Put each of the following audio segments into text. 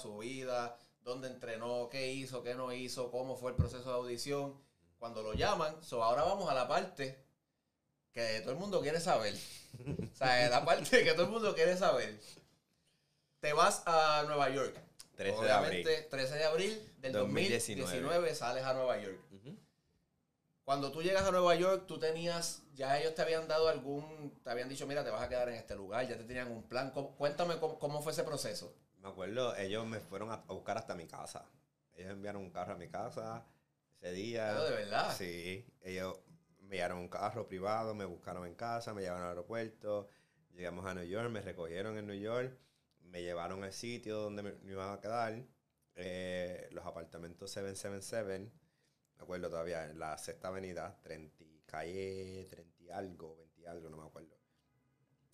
Su vida, dónde entrenó, qué hizo, qué no hizo, cómo fue el proceso de audición, cuando lo llaman. So, ahora vamos a la parte que todo el mundo quiere saber. o sea, la parte que todo el mundo quiere saber. Te vas a Nueva York. 13 de abril. Obviamente, 13 de abril del 2019, 2019 sales a Nueva York. Cuando tú llegas a Nueva York, tú tenías, ya ellos te habían dado algún, te habían dicho, mira, te vas a quedar en este lugar, ya te tenían un plan. ¿Cómo- cuéntame cómo, cómo fue ese proceso. Me acuerdo, ellos me fueron a, buscar hasta mi casa. Ellos enviaron un carro a mi casa ese día. Pero de verdad. Sí, ellos me llevaron un carro privado, me buscaron en casa, me llevaron al aeropuerto, llegamos a New York, me recogieron en New York, me llevaron al sitio donde me, me iban a quedar, eh, los apartamentos 777, me acuerdo todavía, en la sexta avenida, 30, y- calle 30 y algo, 20 y algo, no me acuerdo.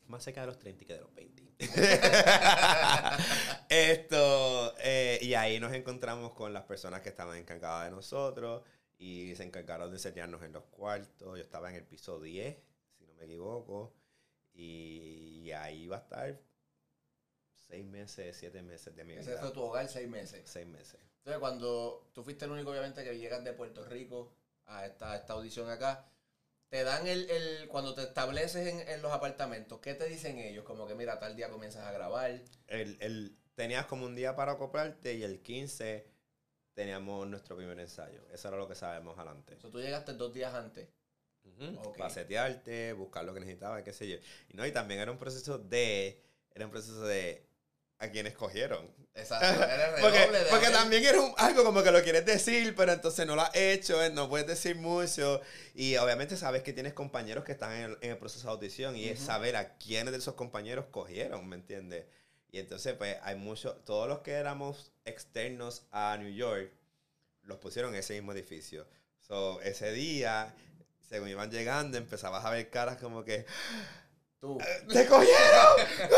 Más cerca de los 30 que de los 20. Esto, eh, y ahí nos encontramos con las personas que estaban encargadas de nosotros y se encargaron de enseñarnos en los cuartos. Yo estaba en el piso 10, si no me equivoco, y, ahí iba a estar seis meses, siete meses de mi Ese vida. fue tu hogar seis meses. Seis meses. Entonces, cuando tú fuiste el único, obviamente, que llegas de Puerto Rico a esta, a esta audición acá, te dan el, el cuando te estableces en, en los apartamentos, ¿qué te dicen ellos? Como que, mira, tal día comienzas a grabar. El, el- tenías como un día para acoplarte y el 15 teníamos nuestro primer ensayo. Eso era lo que sabemos adelante. O sea, tú llegaste dos días antes. Para setearte, buscar lo que necesitaba, qué sé yo. Y no, y también era un proceso de, era un proceso de a quienes cogieron. Exacto. Era el Porque, de porque también era un- algo como que lo quieres decir, pero entonces no lo has hecho, eh, no puedes decir mucho. Y obviamente sabes que tienes compañeros que están en el, en el proceso de audición y es saber a quiénes de esos compañeros cogieron, ¿me entiendes? Y entonces, pues, hay muchos, todos los que éramos externos a New York, los pusieron en ese mismo edificio. So, ese día, según iban llegando, empezabas a ver caras como que, Tú. ¡Te cogieron!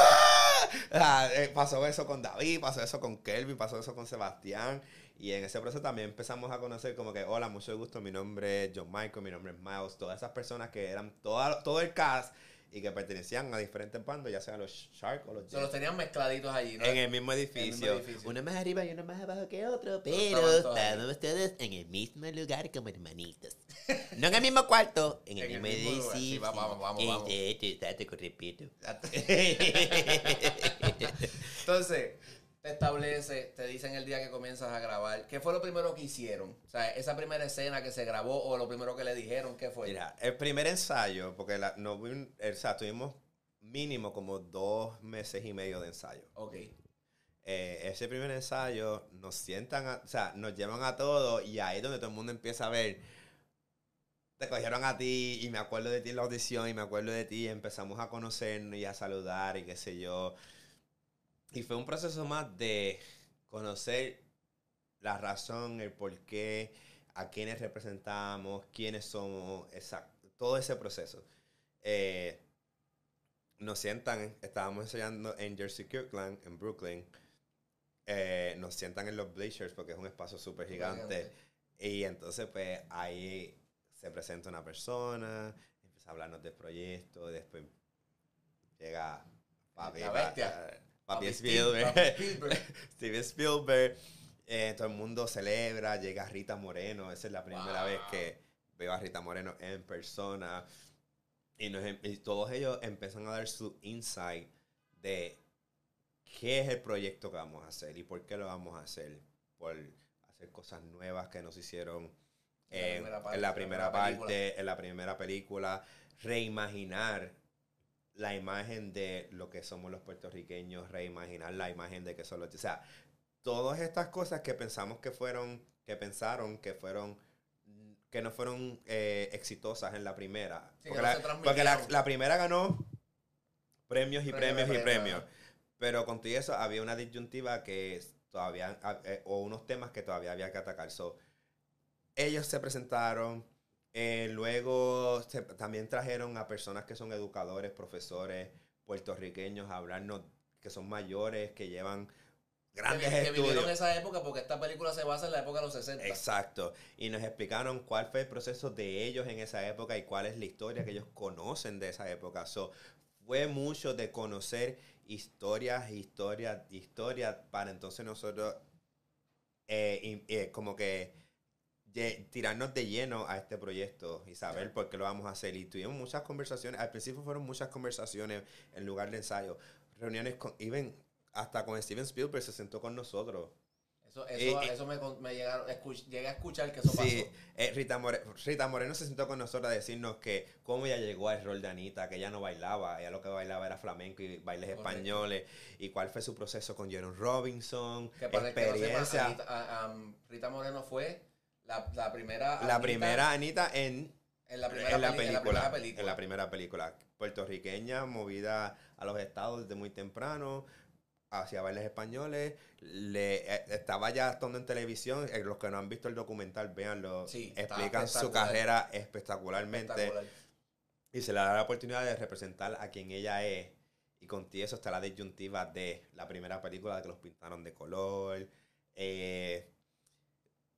¡Ah! Ah, eh, pasó eso con David, pasó eso con Kelvin, pasó eso con Sebastián. Y en ese proceso también empezamos a conocer como que, hola, mucho gusto, mi nombre es John Michael, mi nombre es Miles. Todas esas personas que eran toda, todo el cast y que pertenecían a diferentes bandos, ya sean los Shark o los Se los Jets. tenían mezcladitos allí, ¿no? En el mismo el mismo edificio. edificio. Uno más arriba y uno más abajo que otro, Pero estaban todos en el mismo lugar como hermanitos. No en el mismo cuarto, en el En el mismo mismo lugar. Sí, edificio. vamos, vamos, vamos, exacto, con respeto. Entonces, te establece, te dicen el día que comienzas a grabar. ¿Qué fue lo primero que hicieron? O sea, esa primera escena que se grabó o lo primero que le dijeron, ¿qué fue? Mira, el primer ensayo, porque la, no, o sea, tuvimos mínimo como dos meses y medio de ensayo. Ok. eh, ese primer ensayo nos sientan, a- o sea, nos llevan a todos y ahí es donde todo el mundo empieza a ver. Te cogieron a ti y me acuerdo de ti en la audición y me acuerdo de ti y empezamos a conocernos y a saludar y qué sé yo. Y fue un proceso más de conocer la razón, el por qué, a quiénes representamos, quiénes somos, exacto, todo ese proceso. Eh, nos sientan, estábamos ensayando en Jersey Kirkland, en Brooklyn. Eh, nos sientan en los bleachers porque es un espacio súper gigante. Y entonces, pues, ahí se presenta una persona, empieza a hablarnos del proyecto, después llega papi, La bestia. Pa- papi Papi Spielberg, Papi Spielberg. Steven Spielberg. Eh, todo el mundo celebra, llega Rita Moreno, esa es la primera Wow. vez que veo a Rita Moreno en persona. Y, nos em- y todos ellos empiezan a dar su insight de qué es el proyecto que vamos a hacer y por qué lo vamos a hacer. Por hacer cosas nuevas que nos hicieron En la en, primera parte, en la en la primera primera parte, en la primera película. Reimaginar la imagen de lo que somos los puertorriqueños, reimaginar la imagen de que son los... O sea, todas estas cosas que pensamos que fueron, que pensaron que fueron, que no fueron eh, exitosas en la primera. Sí, porque la, porque la- la primera ganó premios y Premio, premios y premio, premios. Pero con todo eso había una disyuntiva que todavía, eh, o unos temas que todavía había que atacar. So, ellos se presentaron, eh, luego se- también trajeron a personas que son educadores, profesores puertorriqueños a hablarnos, que son mayores, que llevan grandes que, que vivieron esa época porque esta película se basa en la época de los 60. Exacto. Y nos explicaron cuál fue el proceso de ellos en esa época y cuál es la historia que ellos conocen de esa época. So, fue mucho de conocer historias, historias, historias, para entonces nosotros eh, eh, como que lle- tirarnos de lleno a este proyecto y saber por qué lo vamos a hacer. Y tuvimos muchas conversaciones, al principio fueron muchas conversaciones en lugar de ensayo, reuniones con, even hasta con Steven Spielberg se sentó con nosotros. Eso, eso, Eh, eh. eso me, me llegaron, escuch- llegué a escuchar que eso Sí, pasó. eh, Rita, More- Rita Moreno se sentó con nosotros a decirnos que cómo ella llegó al rol de Anita, que ella no bailaba, ella lo que bailaba era flamenco y bailes Correcto. españoles, y cuál fue su proceso con Jerome Robinson, Que para el que no sepa, experiencia. Anita- am, Rita Moreno fue la, la primera. la Anita primera Anita en, En la primera, en la película, en la primera película. Puertorriqueña, movida a los estados desde muy temprano, hacia bailes españoles, le, eh, estaba ya actuando en televisión, eh, los que no han visto el documental, véanlo, Sí, explican su carrera espectacularmente. Espectacular. Y se le da la oportunidad de representar a quien ella es. Y con ti eso está la disyuntiva de la primera película de que los pintaron de color. eh,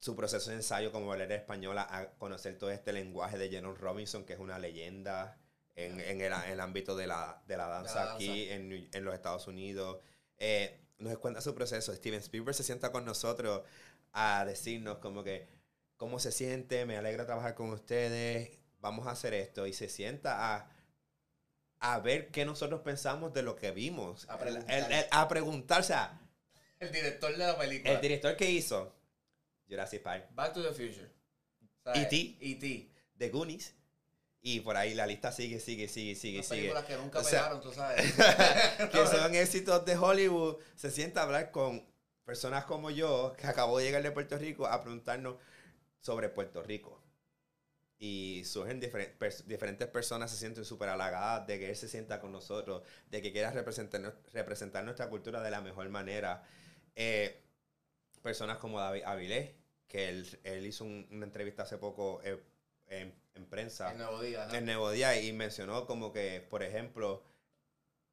su proceso de ensayo como bailarina española a conocer todo este lenguaje de Jerome Robinson, que es una leyenda en, en el, en el ámbito de la, de la danza danza. aquí en, en los Estados Unidos. Eh, nos cuenta su proceso. Steven Spielberg se sienta con nosotros a decirnos como que cómo se siente, me alegra trabajar con ustedes, vamos a hacer esto. Y se sienta a, a ver qué nosotros pensamos de lo que vimos. A preguntar. el- el- a preguntar, o sea, El director de la película. el director que hizo Jurassic Park, Back to the Future. O sea, E.T.. E.T. The Goonies, y por ahí la lista sigue, sigue, sigue, sigue, sigue. películas que nunca O sea, pegaron, tú sabes. que son éxitos de Hollywood, se sienta a hablar con personas como yo, que acabó de llegar de Puerto Rico, a preguntarnos sobre Puerto Rico. Y surgen pers- diferentes personas, se sienten súper halagadas de que él se sienta con nosotros, de que quiera representar, representar nuestra cultura de la mejor manera. Eh, personas como David Avilés, que él, él hizo un- una entrevista hace poco eh, en, en prensa El nuevo día. ajá. el Nuevo Día y mencionó como que, por ejemplo,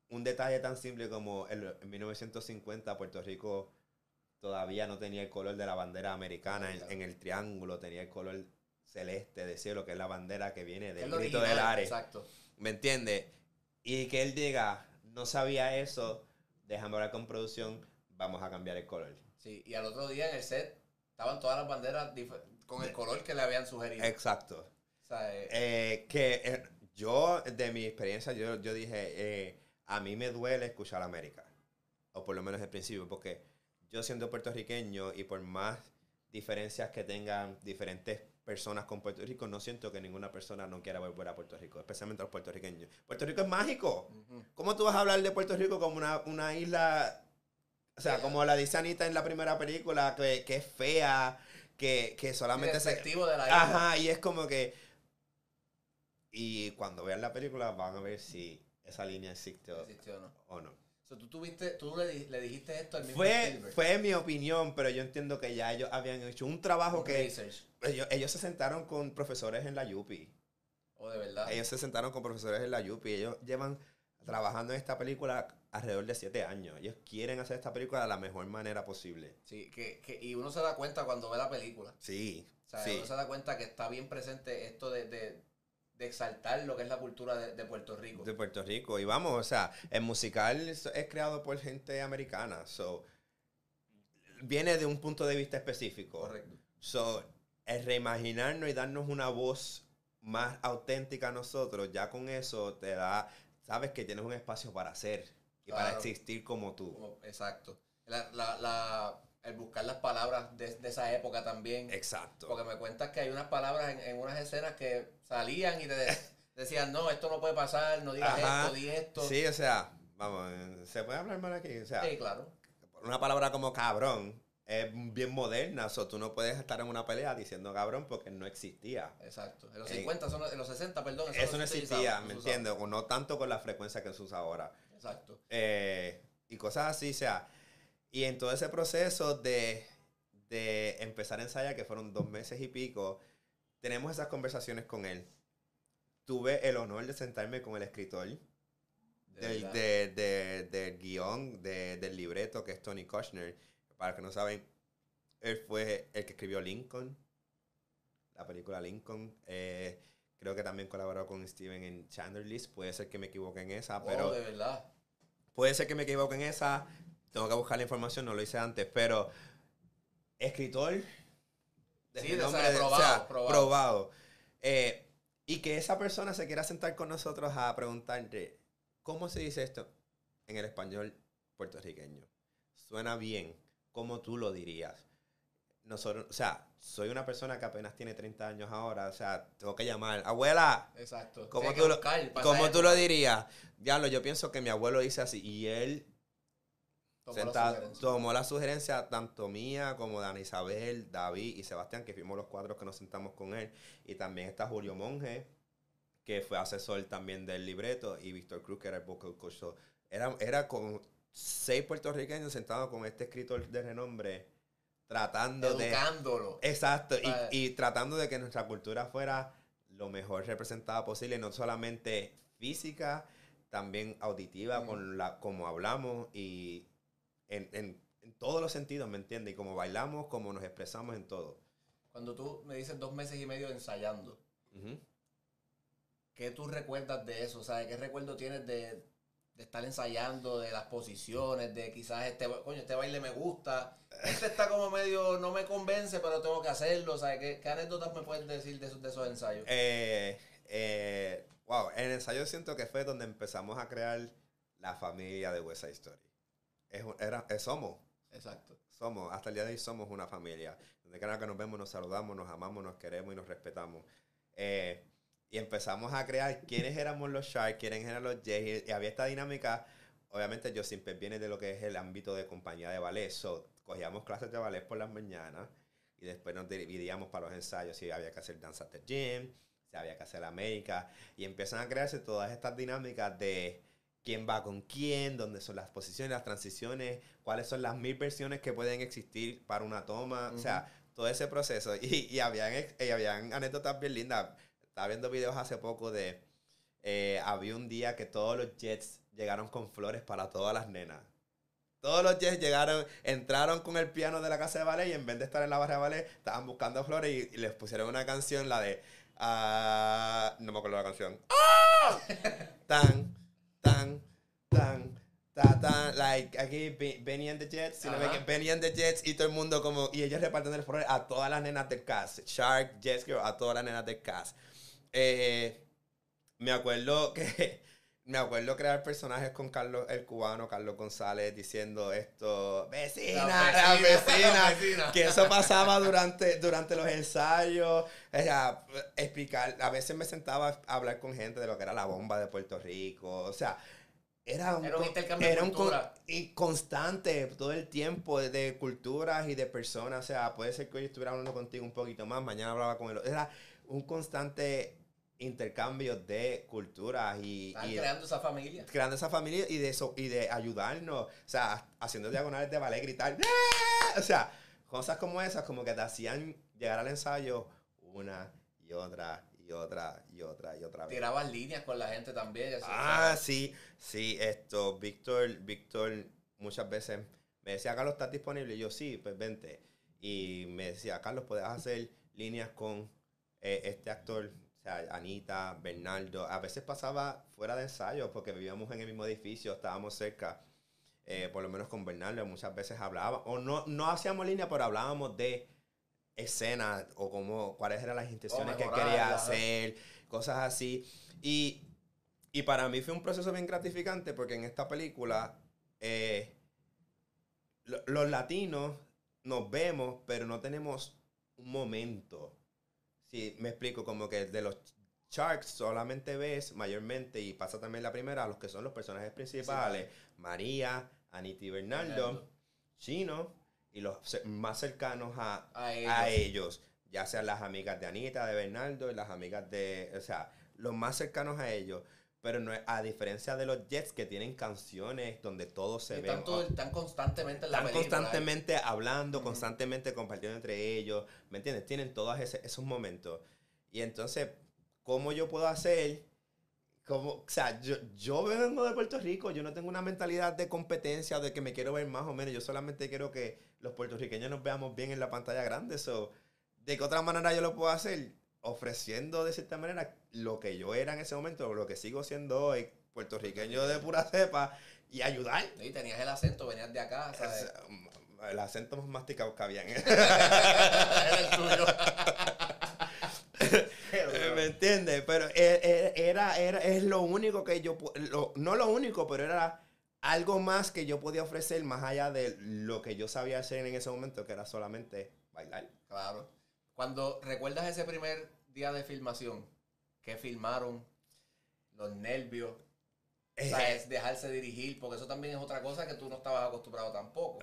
un detalle tan simple como el- en 1950 Puerto Rico todavía no tenía el color de la bandera americana en, Claro. en el triángulo, tenía el color celeste de cielo, que es la bandera que viene del grito original, del Ares. Exacto. ¿Me entiendes? Y que él diga, no sabía eso, déjame hablar con producción, vamos a cambiar el color. Sí, y al otro día en el set estaban todas las banderas con el color que le habían sugerido. Exacto. O sea, eh, Eh, que eh, yo, de mi experiencia, yo, yo dije, eh, a mí me duele escuchar América. O por lo menos al principio, porque yo siendo puertorriqueño y por más diferencias que tengan diferentes personas con Puerto Rico, no siento que ninguna persona no quiera volver a Puerto Rico, especialmente los puertorriqueños. Puerto Rico es mágico. ¿Cómo tú vas a hablar de Puerto Rico como una, una isla, o sea, como la dice Anita en la primera película, que, que es fea, que, que solamente se, de la isla. Ajá, y es como que. Y cuando vean la película van a ver si esa línea existió Existió, ¿no? o no. O sea, tú, tuviste, tú le, le dijiste esto al mismo Fue, fue mi opinión, pero yo entiendo que ya ellos habían hecho un trabajo Un que. Ellos, ellos se sentaron con profesores en la Yupi. O de verdad. Ellos se sentaron con profesores en la Yupi. Ellos llevan trabajando en esta película alrededor de siete años. Ellos quieren hacer esta película de la mejor manera posible. Sí, que, que, y uno se da cuenta cuando ve la película. Sí. O sea, sí. uno se da cuenta que está bien presente esto de, de, de exaltar lo que es la cultura de, de Puerto Rico. de Puerto Rico. Y vamos, o sea, el musical es, es creado por gente americana. So, viene de un punto de vista específico. Correcto. So, el reimaginarnos y darnos una voz más auténtica a nosotros, ya con eso te da, sabes que tienes un espacio para hacer y para existir como tú. Como- exacto. La, la, la, el buscar las palabras de, de esa época también. Exacto. Porque me cuentas que hay unas palabras en, en unas escenas que salían y te de- decían, no, esto no puede pasar, no digas Ajá. esto, di esto. Sí, o sea, vamos, eh, ¿se puede hablar mal aquí? O sea, Sí, claro. una palabra como cabrón es bien moderna, o tú no puedes estar en una pelea diciendo cabrón porque no existía. Exacto. En los Eh, 50, son, en los 60, perdón. Eso no existía, ¿me entiendes? O no tanto con la frecuencia que se usa ahora. Exacto. Eh, y cosas así, o sea. Y en todo ese proceso de, de empezar a ensayar, que fueron dos meses y pico, tenemos esas conversaciones con él. Tuve el honor de sentarme con el escritor De del, de- de- del guion, de- del libreto, que es Tony Kushner. Para los que no saben, él fue el que escribió Lincoln, la película Lincoln. Eh, creo que también colaboró con Steven en Chandler List. Puede ser que me equivoque en esa, pero Oh, de verdad. puede ser que me equivoque en esa. Tengo que buscar la información, no lo hice antes, pero escritor Sí, de- renombre, o sea, de- probado, probado. probado. Eh, y que esa persona se quiera sentar con nosotros a preguntarte, ¿cómo se dice esto en el español puertorriqueño? Suena bien, ¿cómo tú lo dirías? Nosotros, o sea, soy una persona que apenas tiene 30 años ahora, o sea, tengo que llamar, abuela, Exacto. ¿Cómo tú, lo, cómo tú lo dirías? Diablo, yo pienso que mi abuelo dice así y él Tomó la sugerencia. tomó la sugerencia tanto mía como de Ana Isabel, David y Sebastián, que fuimos los cuatro que nos sentamos con él. Y también está Julio Monge, que fue asesor también del libreto, y Víctor Cruz, que era el vocal coach. So, era, era con seis puertorriqueños sentados con este escritor de renombre, tratando de... Educándolo. Exacto, y, y tratando de que nuestra cultura fuera lo mejor representada posible, no solamente física, también auditiva, Mm. con la como hablamos y en, en- en todos los sentidos, ¿me entiendes? Y como bailamos, como nos expresamos en todo. Cuando tú me dices dos meses y medio ensayando, Ujú. ¿qué tú recuerdas de eso? O sea, ¿qué recuerdo tienes de, de estar ensayando, de las posiciones, de quizás este, coño, este baile me gusta, este está como medio, no me convence, pero tengo que hacerlo, sea, ¿qué, qué anécdotas me puedes decir de esos, de esos ensayos? Eh, eh, wow, en el ensayo siento que fue donde empezamos a crear la familia de West Side Story. Es, era, es- somos, Exacto. somos, hasta el día de hoy somos una familia. Donde cada que nos vemos, nos saludamos, nos amamos, nos queremos y nos respetamos. Eh, y empezamos a crear quiénes éramos los Sharks, quiénes eran los Jays. Y había esta dinámica. Obviamente, yo siempre viene de lo que es el ámbito de compañía de ballet. So, cogíamos clases de ballet por las mañanas y después nos dividíamos para los ensayos. Si había que hacer Dance at the Gym, si había que hacer América. Y empiezan a crearse todas estas dinámicas de quién va con quién, dónde son las posiciones, las transiciones, cuáles son las mil versiones que pueden existir para una toma. O sea, todo ese proceso. Y, y habían, y habían anécdotas bien lindas. Estaba viendo videos hace poco de... eh, había un día que todos los Jets llegaron con flores para todas las nenas. Todos los Jets llegaron, entraron con el piano de la casa de ballet y en vez de estar en la barra de ballet, estaban buscando flores y, y les pusieron una canción, la de... ah, no me acuerdo la canción. ¡Ah! Tan, tan, tan, ta, tan. Like, aquí Be- Benny and the Jets, si no me Ajá. equivoco, Benny and the Jets y todo el mundo como... Y ellos repartiendo el flores a todas las nenas del cast. Shark, Jets Girl, a todas las nenas del cast. Eh, me acuerdo que me acuerdo crear personajes con Carlos el cubano, Carlos González diciendo esto, vecina, la vecina, la vecina. que eso pasaba durante, durante los ensayos, o sea, explicar, a veces me sentaba a hablar con gente de lo que era la bomba de Puerto Rico, o sea, era un, Era un intercambio de un y constante todo el tiempo de, de culturas y de personas, o sea, puede ser que hoy estuviera hablando contigo un poquito más, mañana hablaba con él, era un constante intercambio de culturas y, Están y creando esa familia. creando esa familia y de eso y de ayudarnos, o sea, haciendo diagonales de ballet, gritar, ¡Ah! o sea, cosas como esas como que te hacían llegar al ensayo una y otra y otra y otra y otra vez. Tirabas líneas con la gente también. eso, Ah, sí, sí, esto, Víctor, Víctor muchas veces me decía, Carlos, ¿estás disponible? Y yo, sí, pues vente. Y me decía, Carlos, ¿puedes hacer líneas con eh, este actor? Sea, Anita, Bernardo. A veces pasaba fuera de ensayo porque vivíamos en el mismo edificio, estábamos cerca. Eh, por lo menos con Bernardo, muchas veces hablábamos, o no, no hacíamos línea, pero hablábamos de escenas o cómo, cuáles eran las intenciones que quería hacer, cosas así. Y, y para mí fue un proceso bien gratificante porque en esta película eh, lo- los latinos nos vemos, pero no tenemos un momento. Sí, me explico, como que de los Sharks solamente ves mayormente, y pasa también la primera, a los que son los personajes principales, María, Anita y Bernardo, Bernardo. Chino, y los más cercanos a, A ellos. a ellos, ya sean las amigas de Anita, de Bernardo y las amigas de, o sea, los más cercanos a ellos. Pero no es, a diferencia de los Jets que tienen canciones donde todos se ven. están, todo- están constantemente en la Están película. constantemente hablando, Ujú. constantemente compartiendo entre ellos, ¿me entiendes? Tienen todos ese- esos momentos. Y entonces, ¿cómo yo puedo hacer? como, o sea, yo, yo vengo de Puerto Rico, yo no tengo una mentalidad de competencia, de que me quiero ver más o menos, yo solamente quiero que los puertorriqueños nos veamos bien en la pantalla grande, so, ¿de qué otra manera yo lo puedo hacer? Ofreciendo de cierta manera lo que yo era en ese momento, lo que sigo siendo hoy, puertorriqueño de pura cepa, y ayudar. Y tenías el acento, venías de acá, ¿sabes? El acento más masticado que había en Era el tuyo. ¿Me entiendes? Pero e- e- era, era, es lo único que yo, lo- no lo único, pero era algo más que yo podía ofrecer más allá de lo que yo sabía hacer en ese momento, que era solamente bailar. Claro. Cuando recuerdas ese primer día de filmación, que filmaron, los nervios, o sea, es dejarse dirigir, porque eso también es otra cosa que tú no estabas acostumbrado tampoco.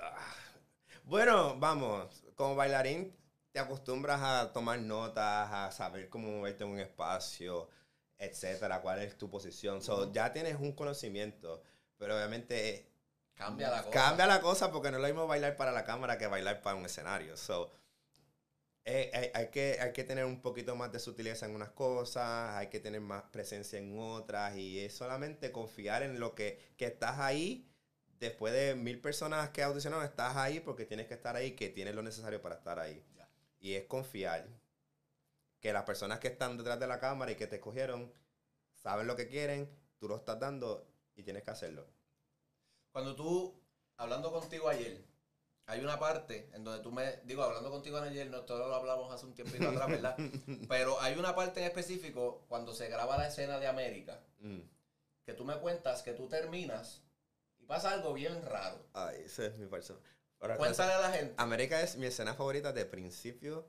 Bueno, vamos, como bailarín te acostumbras a tomar notas, a saber cómo moverte en un espacio, etcétera, cuál es tu posición. So, ya tienes un conocimiento, pero obviamente Cambia la cosa. Cambia la cosa porque no es lo mismo bailar para la cámara que bailar para un escenario. So, eh, hay, hay que, hay que tener un poquito más de sutileza en unas cosas, hay que tener más presencia en otras y es solamente confiar en lo que, que estás ahí. Después de mil personas que audicionaron, estás ahí porque tienes que estar ahí, que tienes lo necesario para estar ahí. Y es confiar que las personas que están detrás de la cámara y que te escogieron saben lo que quieren, tú lo estás dando y tienes que hacerlo. Cuando tú, hablando contigo ayer, hay una parte en donde tú me, digo, hablando contigo ayer, no todo lo hablamos hace un tiempito atrás, ¿verdad? Pero hay una parte en específico cuando se graba la escena de América, Mm. que tú me cuentas que tú terminas y pasa algo bien raro. Ay, ese es mi persona. Ahora, Cuéntale a la gente. América es mi escena favorita de principio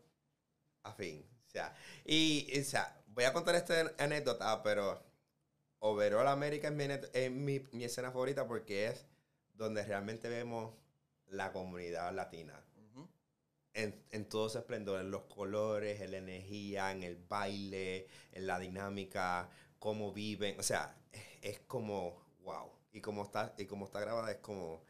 a fin. O sea, y, y, o sea, voy a contar esta anécdota, pero overall América es mi, es mi, mi escena favorita porque es donde realmente vemos la comunidad latina. En, en todo su esplendor, en los colores, en la energía, en el baile, en la dinámica, cómo viven. O sea, es, es como, wow. Y como está, y como está grabada es como,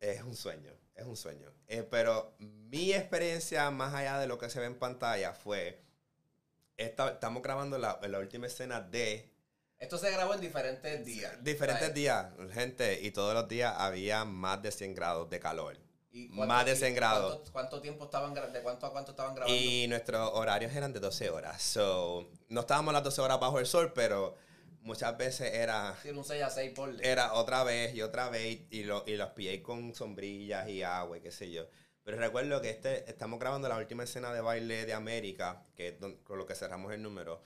es un sueño, es un sueño. Eh, pero mi experiencia más allá de lo que se ve en pantalla fue, esta- estamos grabando la, la última escena de Esto se grabó en diferentes días. diferentes ¿sabes? días, gente, y todos los días había más de 100 grados de calor. ¿Y Más de ti- 100 grados. ¿cuánto, cuánto tiempo estaban de cuánto a cuánto estaban grabando? Y nuestros horarios eran de 12 horas. So, no estábamos las 12 horas bajo el sol, pero muchas veces era, Sí, un 6 a 6 por era otra vez y otra vez y, lo, y los pillé con sombrillas y agua y qué sé yo. Pero recuerdo que este, estamos grabando la última escena de baile de América, que es con lo que cerramos el número.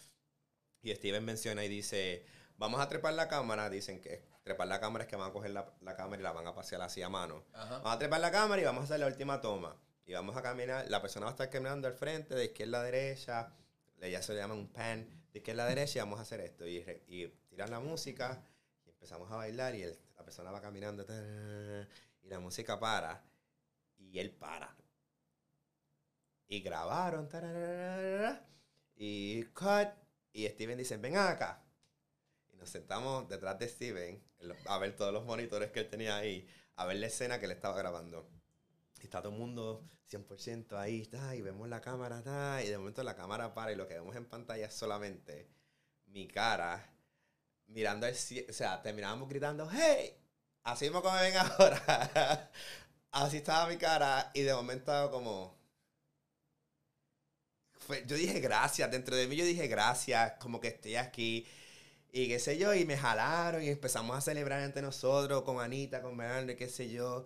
Y Steven menciona y dice, vamos a trepar la cámara. Dicen que trepar la cámara es que van a coger la, la cámara y la van a pasear así a mano. Ajá. Vamos a trepar la cámara y vamos a hacer la última toma. Y vamos a caminar, la persona va a estar caminando al frente, de izquierda a derecha, ya se le llama un pan, de izquierda a derecha y vamos a hacer esto. Y, re- y tiran la música y empezamos a bailar y el- la persona va caminando y la música para y él para. Y grabaron y cut y Steven dice, ven acá. Y nos sentamos detrás de Steven a ver todos los monitores que él tenía ahí, a ver la escena que él estaba grabando. Y está todo el mundo 100% ahí, está, y vemos la cámara, está, y de momento la cámara para, y lo que vemos en pantalla es solamente mi cara mirando al cielo, o sea, terminábamos gritando, ¡Hey! Así mismo como me ven ahora. Así estaba mi cara, y de momento como... fue- yo dije gracias, dentro de mí yo dije gracias, como que estoy aquí. Y qué sé yo, y me jalaron y empezamos a celebrar entre nosotros con Anita, con Bernardo, y qué sé yo.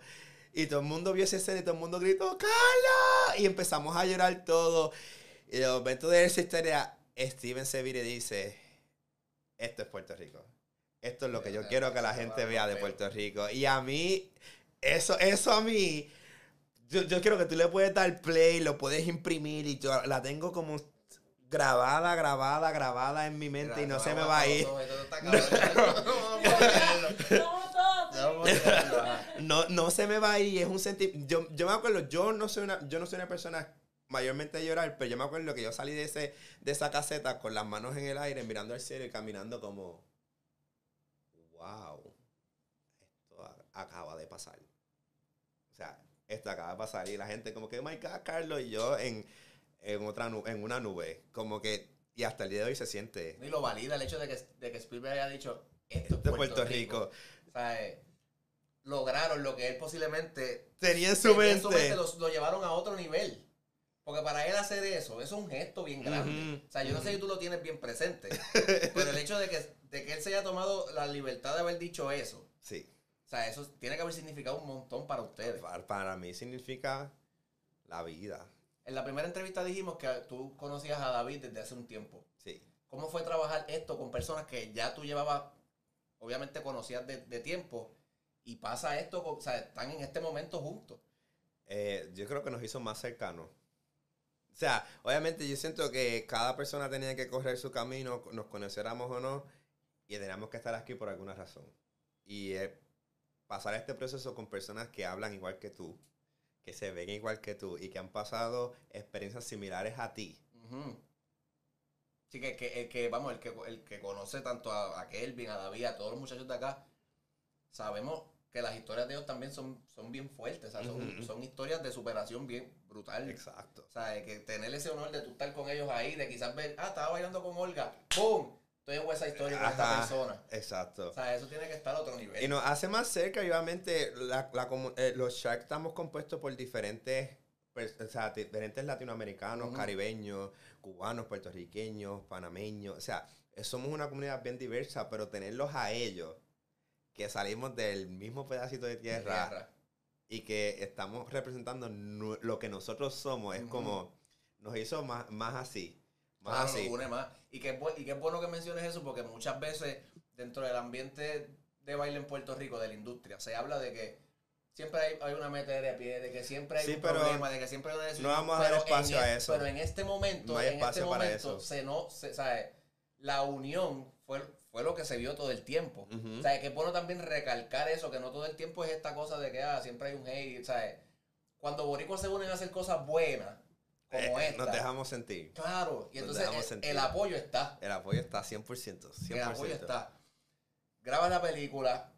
Y todo el mundo vio esa escena y todo el mundo gritó, ¡Carla! Y empezamos a llorar todo. Y de momento de esa historia, Steven Seville dice, esto es Puerto Rico. Esto es lo que yo quiero que la gente vea de. Puerto Rico. Y a mí, eso, eso a mí, yo, yo creo que tú le puedes dar play, lo puedes imprimir y yo la tengo como grabada, grabada, grabada en mi mente y no se me va a ir. No, no se me va a ir y es un sentimiento. Yo, yo me acuerdo, yo no soy una, yo no soy una persona mayormente de llorar, pero yo me acuerdo que yo salí de ese, de esa caseta con las manos en el aire, mirando al cielo y caminando como wow, esto acaba de pasar. Esto acaba de pasar y la gente como que, oh my God, Carlos, y yo en, en otra en una nube, como que Y hasta el día de hoy se siente. Y lo valida el hecho de que, de que Spielberg haya dicho esto es De Puerto Rico. O sea, eh, lograron lo que él posiblemente Tenía en su tenía en mente. lo, lo llevaron a otro nivel. Porque para él hacer eso, eso es un gesto bien grande. O sea, yo no sé si tú lo tienes bien presente, pero el hecho de que, de que él se haya tomado la libertad de haber dicho eso, Sí. O sea, eso tiene que haber significado un montón para ustedes. Para, para mí significa la vida. En la primera entrevista dijimos que tú conocías a David desde hace un tiempo. Sí. ¿Cómo fue trabajar esto con personas que ya tú llevabas, obviamente conocías de, de tiempo, y pasa esto, o sea, están en este momento juntos? Eh, yo creo que nos hizo más cercanos. O sea, obviamente yo siento que cada persona tenía que correr su camino, nos conociéramos o no, y teníamos que estar aquí por alguna razón. Y eh, pasar este proceso con personas que hablan igual que tú, que se ven igual que tú y que han pasado experiencias similares a ti. Ujú. Sí, que, que, el que, vamos, el que, el que conoce tanto a, a Kelvin, a David, a todos los muchachos de acá, sabemos que las historias de ellos también son, son bien fuertes, o sea, son, Ujú. son historias de superación bien brutal. Exacto. O sea, que tener ese honor de tú estar con ellos ahí, de quizás ver, ah, estaba bailando con Olga, ¡pum! Estoy en Side Story con esta persona. Exacto. O sea, eso tiene que estar a otro nivel. Y nos hace más cerca obviamente la, la eh, los Sharks estamos compuestos por diferentes, pers- o sea, diferentes latinoamericanos, caribeños, cubanos, puertorriqueños, panameños. O sea, eh, somos una comunidad bien diversa, pero tenerlos a ellos, que salimos del mismo pedacito de tierra, tierra. y que estamos representando lo que nosotros somos, es como, nos hizo más, más así. Más Claro, así. nos une más. Y bu- y qué bueno que menciones eso, porque muchas veces dentro del ambiente de baile en Puerto Rico, de la industria, se habla de que siempre hay, hay una meta de pie, de que siempre hay Sí, un pero problema, de que siempre hay una no vamos a dar espacio en a e- eso. Pero en este momento, No hay en este espacio para momento, eso. se no, se, ¿sabe? la unión fue, fue lo que se vio todo el tiempo. Ujú. O sea, que es bueno también recalcar eso, que no todo el tiempo es esta cosa de que ah, siempre hay un hate, ¿sabes? Cuando boricuas se unen a hacer cosas buenas, como Eh, esta. nos dejamos sentir. Claro, y entonces el, apoyo está. El apoyo está 100%. 100%. El apoyo está. Grabas la película.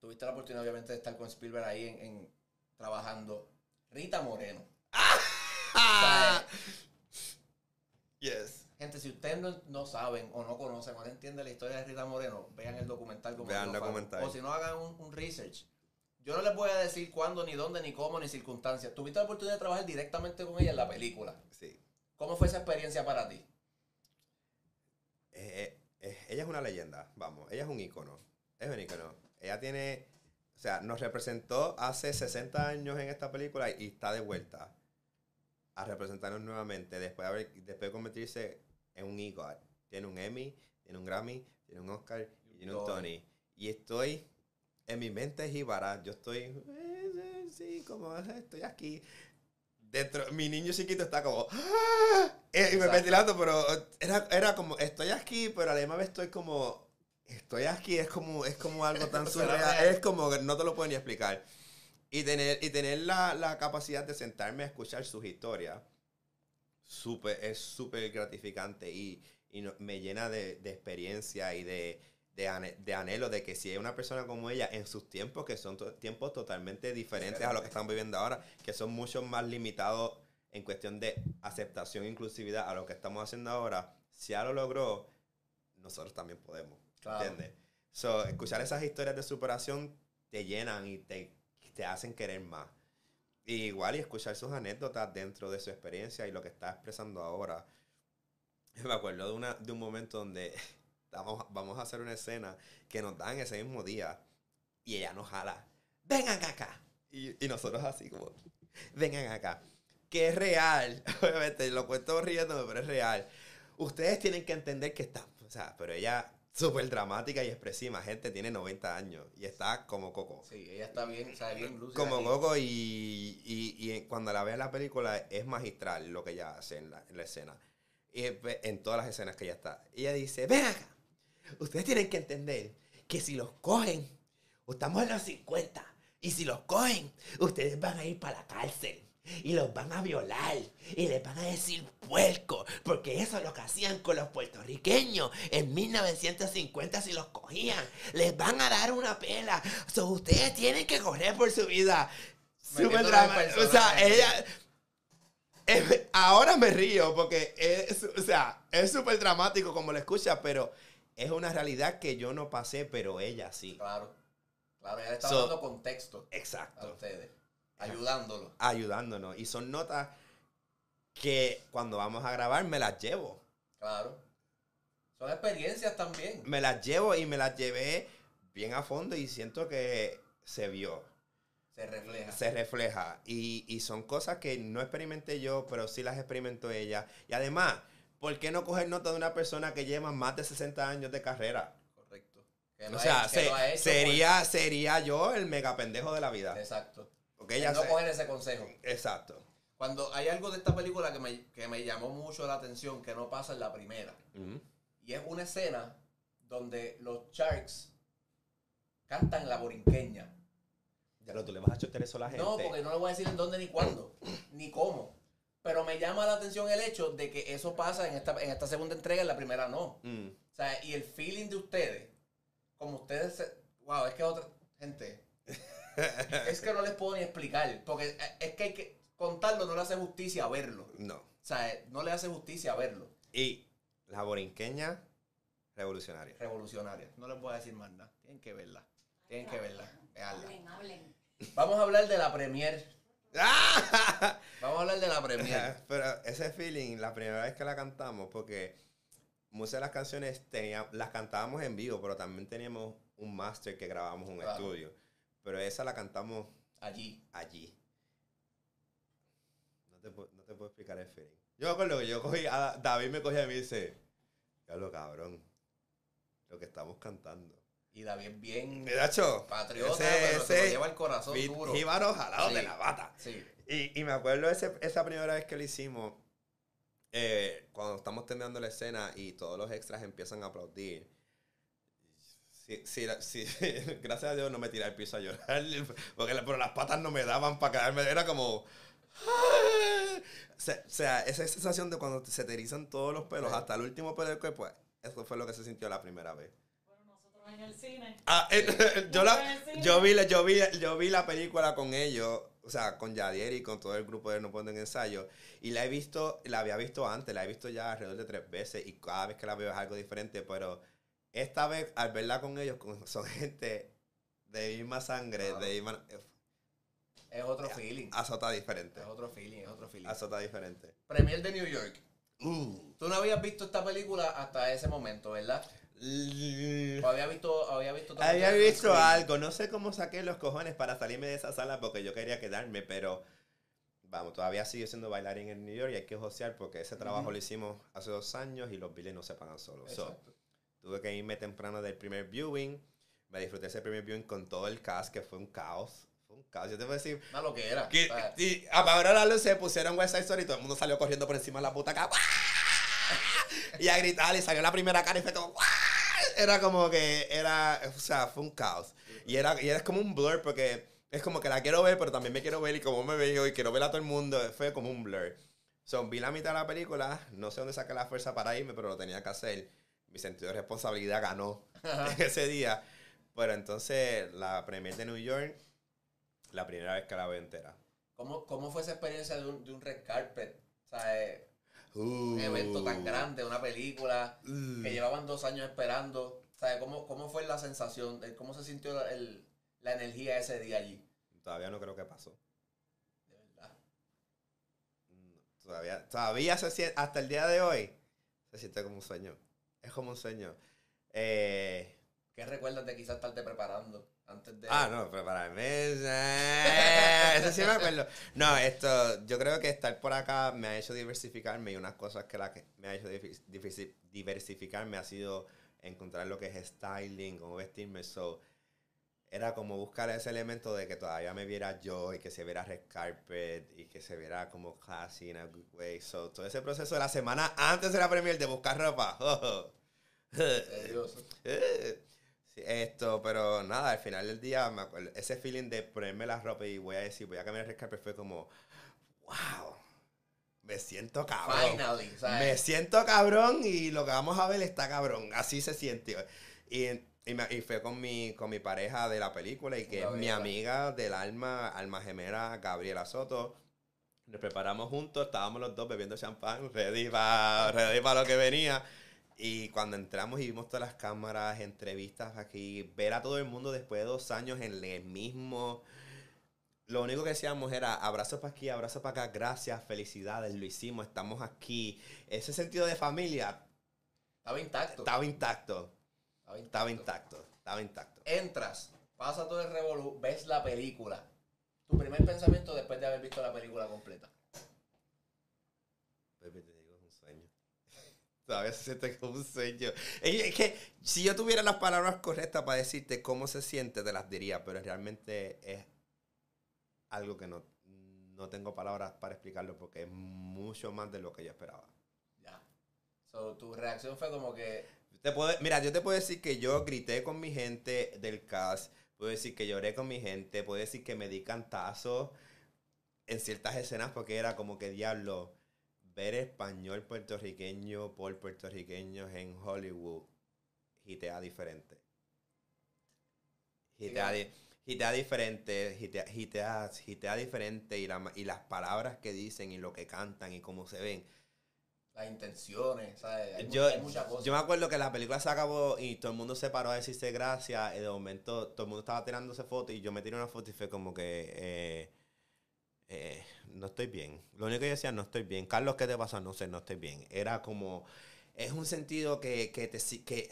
Tuviste la oportunidad, obviamente, de estar con Spielberg ahí en, en- trabajando. Rita Moreno. Ah. ¿Sabes? Yes. Gente, si ustedes no, no saben o no conocen o no entienden la historia de Rita Moreno, vean el documental como Vean el dijo Fabio. documental. O si no, hagan un, un research. Yo no les voy a decir cuándo, ni dónde, ni cómo, ni circunstancias. Tuviste la oportunidad de trabajar directamente con ella en la película. Sí. ¿Cómo fue esa experiencia para ti? Eh, eh, ella es una leyenda, vamos. Ella es un ícono. Es un ícono. Ella tiene. O sea, nos representó hace 60 años en esta película y está de vuelta a representarnos nuevamente después de, haber, después de convertirse en un EGOT. Tiene un Emmy, tiene un Grammy, tiene un Oscar y tiene un Tony. Y estoy. En mi mente es jíbara. Yo estoy. eh, eh, Sí, como eh, estoy aquí. Dentro, mi niño chiquito está como. ¡Ah! Eh, y me ventilando, pero era, era como. Estoy aquí, pero a la misma vez estoy como. Estoy aquí, es como, es como algo tan surreal. real. Es como que no te lo puedo ni explicar. Y tener, y tener la, la capacidad de sentarme a escuchar sus historias súper, es súper gratificante y, y no- me llena de, de experiencia y de, de, ane- de anhelo de que si hay una persona como ella en sus tiempos, que son to- tiempos totalmente diferentes a lo que estamos viviendo ahora, que son mucho más limitados en cuestión de aceptación e inclusividad a lo que estamos haciendo ahora, si ya lo logró, nosotros también podemos. Claro. ¿Entiendes? So, escuchar esas historias de superación te llenan y te, te hacen querer más. Y igual y escuchar sus anécdotas dentro de su experiencia y lo que está expresando ahora. Me acuerdo de, una, de un momento donde vamos, vamos a hacer una escena que nos dan ese mismo día y ella nos jala. Vengan acá. Y, y nosotros así como, vengan acá. Que es real. Obviamente lo cuento riéndome, pero es real. Ustedes tienen que entender que está, o sea, pero ella súper dramática y expresiva, gente, tiene 90 años y está como Coco. Sí, ella está bien, o sea, bien lúcida Como. Coco y, y, y cuando la veas en la película es magistral lo que ella hace en la, en la escena. Y en todas las escenas que ella está. Ella dice, ven acá, ustedes tienen que entender que si los cogen, estamos en los 50, y si los cogen, ustedes van a ir para la cárcel. Y los van a violar. Y les van a decir puerco. Porque eso es lo que hacían con los puertorriqueños. En 1950 si los cogían. Les van a dar una pela. So, ustedes tienen que correr por su vida. Súper dramático. O sea, ella... eh, ahora me río porque es, o sea, es súper dramático como lo escuchas, pero es una realidad que yo no pasé, pero ella sí. Claro. Claro, ella le está So- dando contexto a Exacto. ustedes. Ayudándolo. Ayudándonos. Y son notas que cuando vamos a grabar me las llevo. Claro. Son experiencias también. Me las llevo y me las llevé bien a fondo y siento que se vio. Se refleja. se refleja. Y, y son cosas que no experimenté yo, pero sí las experimentó ella. Y además, ¿por qué no coger nota de una persona que lleva más de 60 años de carrera? Correcto. Que O sea, hecho- que se- lo ha hecho sería, sería yo el mega pendejo de la vida. Exacto. Porque ella no coger ese consejo. Exacto. Cuando hay algo de esta película que me, que me llamó mucho la atención, que no pasa en la primera. Y es una escena donde los Sharks cantan la borinqueña. Ya lo tú le vas a chotear eso a la gente. No, porque no le voy a decir en dónde ni cuándo, ni cómo. Pero me llama la atención el hecho de que eso pasa en esta, en esta segunda entrega, en la primera no. Mm. O sea, y el feeling de ustedes, como ustedes, se- wow, es que otra gente, es que no les puedo ni explicar, porque es que hay que contarlo, no le hace justicia a verlo. No. O sea, no le hace justicia a verlo. Y la borinqueña revolucionaria. Revolucionaria. No les voy a decir más nada. Tienen que verla. Tienen que verla. Veanla. Hablen, hablen. Vamos a hablar de la premier. ¡Ah! Vamos a hablar de la premier. Pero ese feeling, la primera vez que la cantamos, porque muchas de las canciones tenía, las cantábamos en vivo, pero también teníamos un máster que grabamos en un Claro. estudio. Pero esa la cantamos Allí. allí. No te, pu- no te puedo explicar el feeling. Yo me acuerdo que yo cogí, a David me cogía y me dice, ya lo cabrón, lo que estamos cantando. Y David bien Miracho, patriota, ese- pero se lo ese lleva el corazón duro. jíbaro jalado de Sí. la bata. Sí. Y, y me acuerdo ese- esa primera vez que lo hicimos, eh, cuando estamos terminando la escena y todos los extras empiezan a aplaudir. Sí, sí, sí, gracias a Dios no me tiré al piso a llorar, porque pero las patas no me daban para quedarme, era como... O sea, o sea, esa sensación de cuando se te erizan todos los pelos, hasta el último pelo del cuerpo, eso fue lo que se sintió la primera vez. Bueno, nosotros en el cine. Ah, eh, yo, la, yo, vi, la- yo, vi, yo vi la película con ellos, o sea, con Yadier y con todo el grupo de No Ponen Ensayo, y la he visto, la había visto antes, la he visto ya alrededor de tres veces, y cada vez que la veo es algo diferente, pero esta vez, al verla con ellos, con- son gente de misma sangre, Claro. de misma... eh, Es otro feeling. Azota diferente. Es otro feeling, es otro feeling. Azota diferente. Premier de New York. Uh. Tú no habías visto esta película hasta ese momento, ¿verdad? L- ¿O había visto, había visto Había visto algo, no sé cómo saqué los cojones para salirme de esa sala porque yo quería quedarme, pero vamos, todavía sigo siendo bailarín en New York y hay que josear porque ese trabajo lo hicimos hace dos años y los billes no se pagan solos. So, tuve que irme temprano del primer viewing, me disfruté ese primer viewing con todo el cast que fue un caos. Fue un caos, yo te voy a decir. No, lo que O sea, y apagaron la luz, se pusieron West Side Story y todo el mundo salió corriendo por encima de la puta acá. Y a gritar y salió la primera cara y fue como. Era como que era. O sea, fue un caos. Y era, y era como un blur porque es como que la quiero ver, pero también me quiero ver y como me veo y quiero ver a todo el mundo. Fue como un blur. So, vi la mitad de la película, no sé dónde saqué la fuerza para irme, pero lo tenía que hacer. Mi sentido de responsabilidad ganó ese día. Pero entonces, la premier de New York, la primera vez que la veo entera. ¿Cómo, ¿Cómo fue esa experiencia de un, de un red carpet? O sea, eh, Uh, un evento tan grande, una película uh. que llevaban dos años esperando. Sea, ¿cómo, cómo fue la sensación? de ¿Cómo se sintió el- la energía ese día allí? Todavía no creo que pasó. De verdad. No, Todavía, todavía se siente, hasta el día de hoy, se siente como un sueño. Es como un sueño. Eh, ¿Qué recuerdas de quizás estarte preparando antes de... ah, no, prepararme. eh, Eso sí me acuerdo. No, esto, yo creo que estar por acá me ha hecho diversificarme y unas cosas que, la que me ha hecho diversificarme ha sido encontrar lo que es styling, cómo vestirme. So, era como buscar ese elemento de que todavía me viera yo y que se viera red carpet y que se viera como classy in a good way. So, todo ese proceso de la semana antes de la premier de buscar ropa. Sí, esto, pero nada, al final del día, me acuerdo, ese feeling de ponerme la ropa y voy a decir, voy a cambiar el carpet fue como, wow, me siento cabrón. Finally. Me siento cabrón y lo que vamos a ver está cabrón. Así se siente. Y, y, me- y fue con mi, con mi pareja de la película y que es mi amiga del alma, alma gemela, Gabriela Soto. Nos preparamos juntos, estábamos los dos bebiendo champán, ready para ready pa lo que venía. Y cuando entramos y vimos todas las cámaras, entrevistas aquí, ver a todo el mundo después de dos años en el mismo... Lo único que decíamos era abrazos para aquí, abrazos para acá, gracias, felicidades, lo hicimos, estamos aquí. Ese sentido de familia Estaba intacto. estaba intacto, Estaba estaba intacto, estaba intacto. Entras, pasa todo el revolú, ves la película. Tu primer pensamiento después de haber visto la película completa. Pepe, te digo, es un sueño. Todavía se siente como un sueño. Es que si yo tuviera las palabras correctas para decirte cómo se siente, te las diría, pero realmente es algo que no, no tengo palabras para explicarlo porque es mucho más de lo que yo esperaba. Ya. So, tu reacción fue como que. Te puedo- mira, yo te puedo decir que yo grité con mi gente del cast, puedo decir que lloré con mi gente, puedo decir que me di cantazos en ciertas escenas porque era como que diablo, ver español puertorriqueño por puertorriqueños en Hollywood hitea diferente. Hitea, di- hitea diferente, hitea, hitea, hitea diferente y, la y las palabras que dicen y lo que cantan y cómo se ven. Las intenciones, ¿sabes? Hay, Yo, hay muchas cosas. yo me acuerdo que la película se acabó y todo el mundo se paró a decirse gracias y de momento todo el mundo estaba tirándose fotos y yo me tiré una foto y fue como que eh, eh, no estoy bien. Lo único que yo decía, no estoy bien. Carlos, ¿qué te pasa? No sé, no estoy bien. Era como, es un sentido que, que te que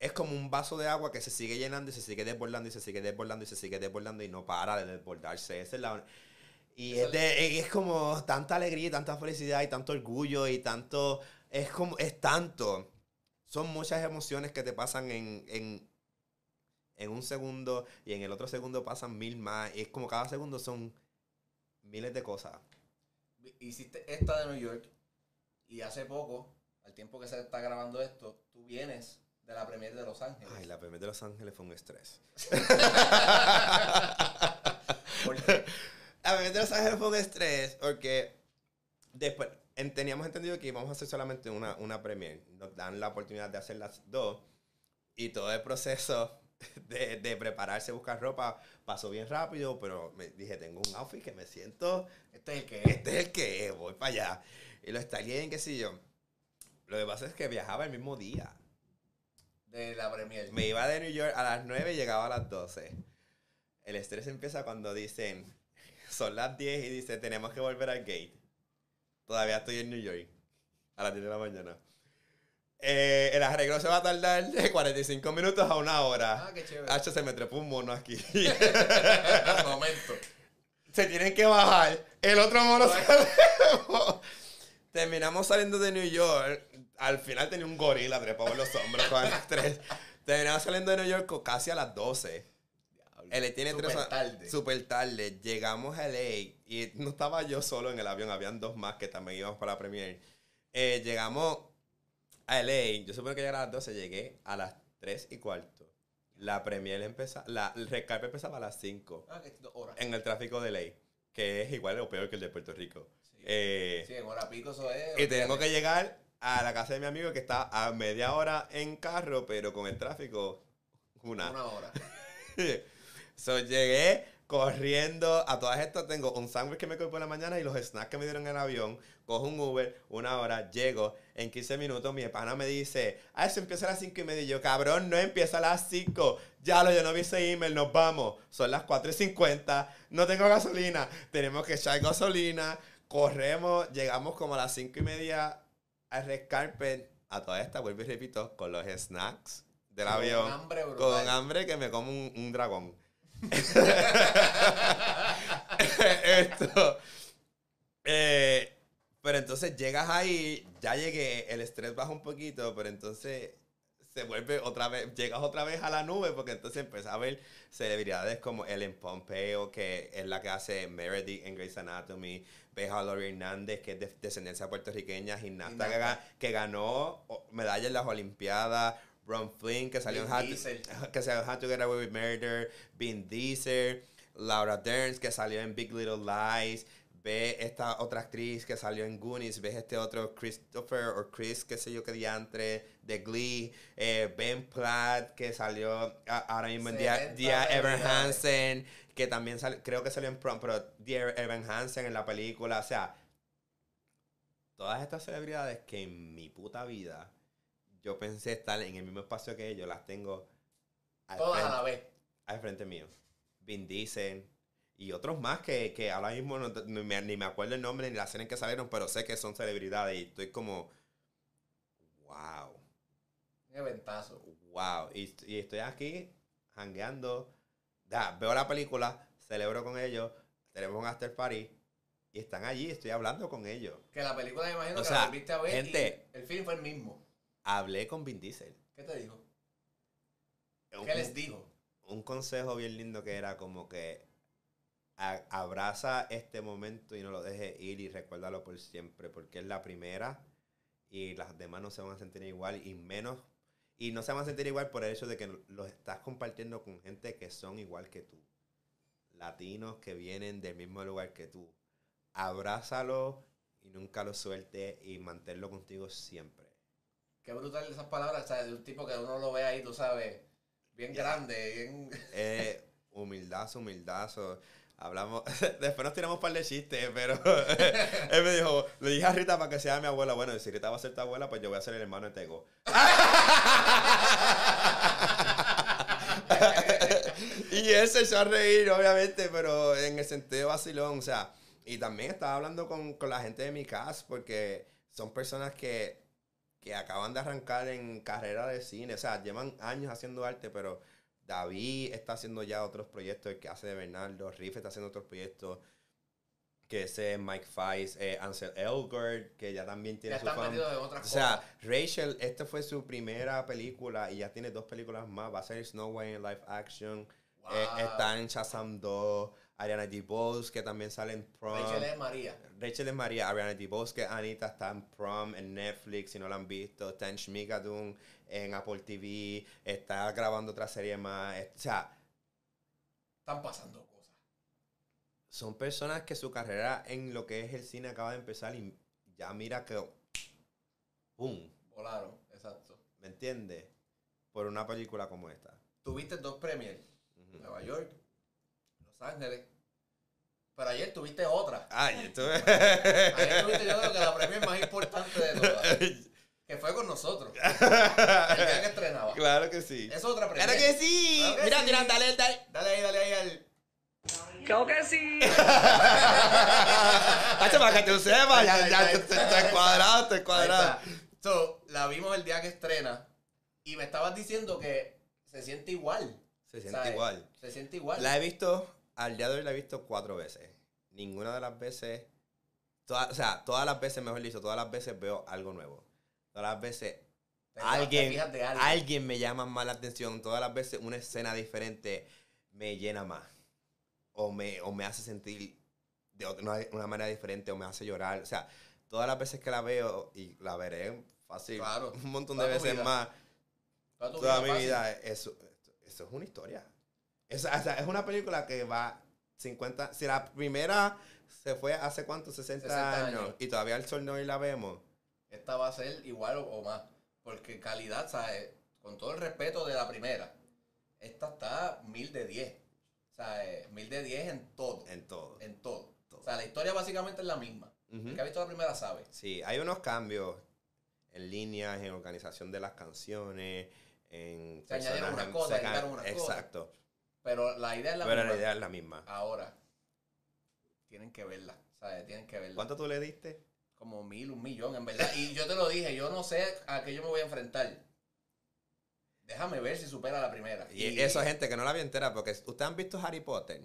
es como un vaso de agua que se sigue llenando y se sigue desbordando y se sigue desbordando y se sigue desbordando y no para de desbordarse. Esa es la... Y es, de- es como tanta alegría y tanta felicidad y tanto orgullo y tanto... Es como... Es tanto. Son muchas emociones que te pasan en, en, en un segundo y en el otro segundo pasan mil más. Y es como cada segundo son miles de cosas. Hiciste esta de New York y hace poco, al tiempo que se está grabando esto, tú vienes de la premier de Los Ángeles. Ay, la primera de Los Ángeles fue un estrés. Porque A mí de Los Ángeles fue un estrés porque después en- teníamos entendido que íbamos a hacer solamente una, una premier. Nos dan la oportunidad de hacer las dos y todo el proceso de, de prepararse, buscar ropa pasó bien rápido, pero me dije, tengo un outfit que me siento, este es el que es. este es el que es, voy para allá. Y lo estalé en qué sé yo. Lo que pasa es que viajaba el mismo día. de la premier. Me iba de New York a las 9 y llegaba a las 12. El estrés empieza cuando dicen, son las 10 y dice, tenemos que volver al gate. Todavía estoy en New York. A las 10 de la mañana. Eh, el arreglo se va a tardar de 45 minutos a una hora. Ah, qué chévere. Hacho, se me trepó un mono aquí. Momento. se tienen que bajar. El otro mono se. Terminamos saliendo de New York. Al final tenía un gorila trepado en los hombros con las tres. Terminamos saliendo de New York casi a las 12. LA tiene Súper tres tarde. Súper tarde. Llegamos a LA y no estaba yo solo en el avión, habían dos más que también íbamos para la premier. Eh, llegamos a LA, yo supongo que llegar a las 12, llegué a las 3 y cuarto. La premier empezaba, la, el red carpet empezaba a las 5 Ah, que horas. en el tráfico de LA, que es igual o peor que el de Puerto Rico. Sí. Eh, Sí, en hora pico eso es. y tengo que llegar a la casa de mi amigo que está a media hora en carro, pero con el tráfico, una. Una hora. so, llegué corriendo. A todas estas tengo un sándwich que me comí por la mañana y los snacks que me dieron en el avión. Cojo un Uber, una hora, llego. En 15 minutos mi pana me dice, ah, eso empieza a las 5 y media. Y yo, cabrón, no empieza a las 5. Ya lo, yo no vi ese email, nos vamos. Son las 4 y 50. No tengo gasolina. Tenemos que echar gasolina. Corremos, llegamos como a las 5 y media al red carpet. A toda esta, vuelvo y repito, con los snacks del Con avión. hambre brutal. Con hambre que me como un, un dragón. Esto. eh, pero entonces llegas ahí, ya llegué, el estrés baja un poquito, pero entonces se vuelve otra vez, llegas otra vez a la nube, porque entonces empiezas a ver celebridades como Ellen Pompeo, que es la que hace Meredith en Grey's Anatomy, ves a Lori Hernández, que es de descendencia puertorriqueña, gimnasta que, Gimnasta. ga- que ganó medalla en las Olimpiadas, Ron Flynn, que salió en Vin How to- Diesel. que salió en How to Get Away with Murder, Vin Diesel, Laura Dern, que salió en Big Little Lies, ve esta otra actriz que salió en Goonies, ves este otro Christopher o Chris, qué sé yo qué diantre, de Glee, eh, Ben Platt, que salió a- ahora mismo en Dia, Dia Ever habilidades. Hansen, que también sal- creo que salió en prom, pero Dear Evan Hansen en la película, o sea, todas estas celebridades que en mi puta vida yo pensé estar en el mismo espacio que ellos, las tengo al, Todas a frente, la vez. al frente mío. Vin Diesel y otros más que, que ahora mismo no ni, me, ni me acuerdo el nombre ni la escena en que salieron, pero sé que son celebridades y estoy como, wow. Qué ventazo. Wow, y, y estoy aquí hangueando. Ya, veo la película, celebro con ellos, tenemos un after party y están allí, estoy hablando con ellos. Que la película me imagino O que sea, la volviste a ver gente- y el film fue el mismo. Hablé con Vin Diesel. ¿Qué te dijo? Un, ¿Qué les dijo? un consejo bien lindo que era como que a- abraza este momento y no lo dejes ir y recuérdalo por siempre, porque es la primera y las demás no se van a sentir igual y menos. Y no se van a sentir igual por el hecho de que los estás compartiendo con gente que son igual que tú. Latinos que vienen del mismo lugar que tú. Abrázalo y nunca lo suelte y manténlo contigo siempre. Qué brutal esas palabras, ¿sabes? De un tipo que uno lo ve ahí, tú sabes, bien grande, bien... Eh, humildazo, humildazo. Hablamos, después nos tiramos un par de chistes, pero él me dijo, le dije a Rita para que sea mi abuela. Bueno, si Rita va a ser tu abuela, pues yo voy a ser el hermano de Tego. y él se echó a reír, obviamente, pero en el sentido vacilón, o sea, y también estaba hablando con, con la gente de mi cast, porque son personas que, que acaban de arrancar en carrera de cine, o sea, llevan años haciendo arte, pero David está haciendo ya otros proyectos, el que hace de Bernardo, Riff está haciendo otros proyectos, que ese Mike Fice, eh, Ansel Elgort, que ya también Ya tiene su metidos en otras O sea, cosas. Rachel, esta fue su primera película y ya tiene dos películas más. Va a ser Snow White en live action. Wow. Eh, está en Shazam 2. Ariana DeBose, que también sale en Prom. Rachel es María. Rachel es María. Ariana DeBose, que Anita está en Prom en Netflix, si no la han visto. Está en Shmigadun en Apple TV. Está grabando otra serie más. O sea, Están pasando cosas. son personas que su carrera en lo que es el cine acaba de empezar y ya mira que... ¡Pum! Volaron, exacto. ¿Me entiendes? Por una película como esta. Tuviste dos premiers. Ujú. Nueva York, Los Ángeles. Pero ayer tuviste otra. Ay, estuve... Ayer tuviste yo creo que la premier más importante de todas. Que fue con nosotros. El día que estrenaba. claro que sí. Es otra premier. ¡Claro que sí! Claro que Mira, sí. mira, dale, dale. Dale ahí, dale ahí al... Creo que sí. Hacho, para que tú sepas, ya, ya, te- te- te cuadrado, te está. So, la vimos el día que estrena. Y me estabas diciendo que se siente igual. Se siente ¿sabes? igual. Se siente igual. La he visto, al día de hoy la he visto cuatro veces. Ninguna de las veces, toda- o sea, todas las veces, mejor dicho, todas las veces veo algo nuevo. Todas las veces alguien, alguien me llama más la atención. Todas las veces una escena diferente me llena más. O me, o me hace sentir de otra, una, manera diferente o me hace llorar. O sea, todas las veces que la veo y la veré fácil Claro. un montón de veces vida. más. Toda Toda mi fácil. vida, eso, eso es una historia. Es, o sea, es una película que va 50. Si la primera se fue hace cuánto, 60, 60 años, años. y todavía el sol no hoy la vemos. Esta va a ser igual o, o más. Porque calidad, ¿sabes? Con todo el respeto de la primera. Esta está mil de 10. O sea, mil de 10 en todo. En todo. En todo. Todo. O sea, la historia básicamente es la misma. El que ha visto la primera sabe. Sí, hay unos cambios en líneas, en organización de las canciones, en Se añadieron unas cosas, se ca- quitaron unas cosas. Pero la idea es la Pero misma. la idea es la misma. Ahora, tienen que verla. ¿Sabes? Tienen que verla. ¿Cuánto tú le diste? Como mil, un millón, en verdad. Y yo te lo dije, yo no sé a qué yo me voy a enfrentar. Déjame ver si supera la primera. Y eso, gente, que no la vi entera, porque ustedes han visto Harry Potter.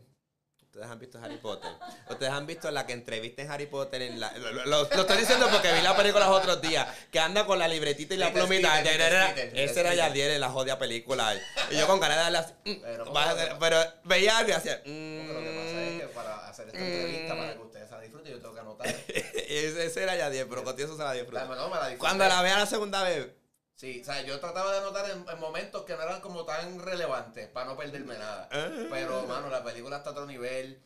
Ustedes han visto Harry Potter. Ustedes han visto la que entrevista en Harry Potter. En la, lo, lo- lo estoy diciendo porque vi la película los otros días. Que anda con la libretita y la plumita. Ese era. Yadier en la jodida película. Y yo con ganas de darle así. mm, Pero, ¿cómo vas a lo hacer- que- pero veía algo y hacía. Porque lo que pasa es mm, que para hacer esta entrevista, para que ustedes se la disfruten, yo tengo que anotar. ese, era Yadier, pero contigo eso se la no, disfruté. Cuando la vea la segunda vez. Sí, o sea, yo trataba de anotar en, en momentos que no eran como tan relevantes para no perderme nada. ah, Pero, mano, la película está a otro nivel.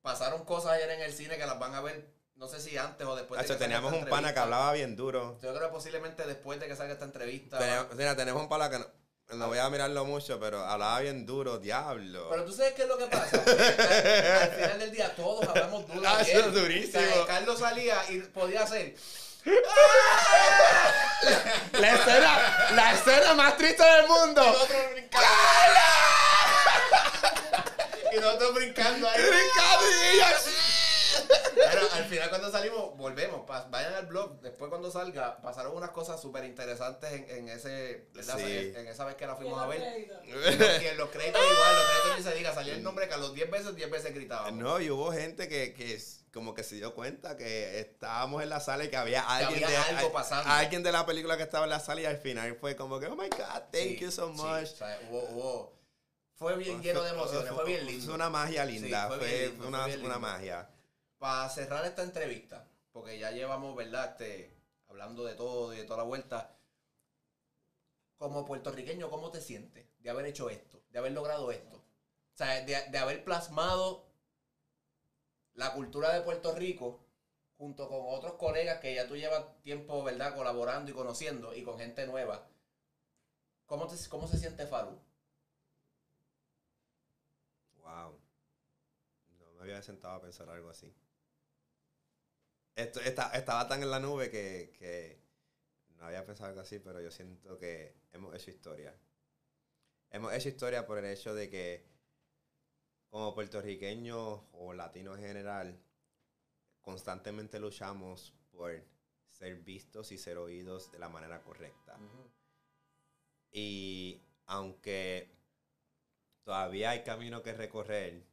Pasaron cosas ayer en el cine que las van a ver, no sé si antes o después de Hacho, que teníamos esta un pana que hablaba bien duro. Yo creo que posiblemente después de que salga esta entrevista. Mira, tenemos un pana que no- No voy a mirarlo mucho, pero hablaba bien duro, diablo. Pero tú sabes qué es lo que pasa. al, al final del día todos hablamos duro. Ah, eso es durísimo. O sea, Carlos salía y podía hacer. La escena, la escena más triste del mundo. Y nosotros brincando ahí. Brincando y ella- Pero al final cuando salimos, volvemos. pa- vayan al blog. Después cuando salga, pasaron unas cosas súper interesantes en, en ese. Sí. En esa vez que la fuimos a ver. Y en los créditos igual, los créditos ni se diga, salió el nombre de Carlos 10 veces, 10 veces gritábamos. No, y hubo gente que, que es- como que se dio cuenta que estábamos en la sala y que había alguien, había de, algo pasando. alguien de la película que estaba en la sala y al final fue como que, oh my God, thank Sí, you so sí, much. o sea, hubo, hubo- fue bien lleno de emociones, fue bien lindo. Fue una magia linda, fue fue, bien lindo, una, fue una lindo. magia. Para cerrar esta entrevista, porque ya llevamos, ¿verdad? Este, hablando de todo y de toda la vuelta. Como puertorriqueño, ¿cómo te sientes de haber hecho esto? De haber logrado esto. O sea, de, haber plasmado la cultura de Puerto Rico junto con otros colegas que ya tú llevas tiempo, ¿verdad? Colaborando y conociendo y con gente nueva. ¿Cómo, te- cómo se siente Faru? Wow. No me había sentado a pensar algo así. Esto, esta- estaba tan en la nube que, que no había pensado algo así, pero yo siento que hemos hecho historia. Hemos hecho historia por el hecho de que como puertorriqueños o latinos en general, constantemente luchamos por ser vistos y ser oídos de la manera correcta. Y aunque todavía hay camino que recorrer,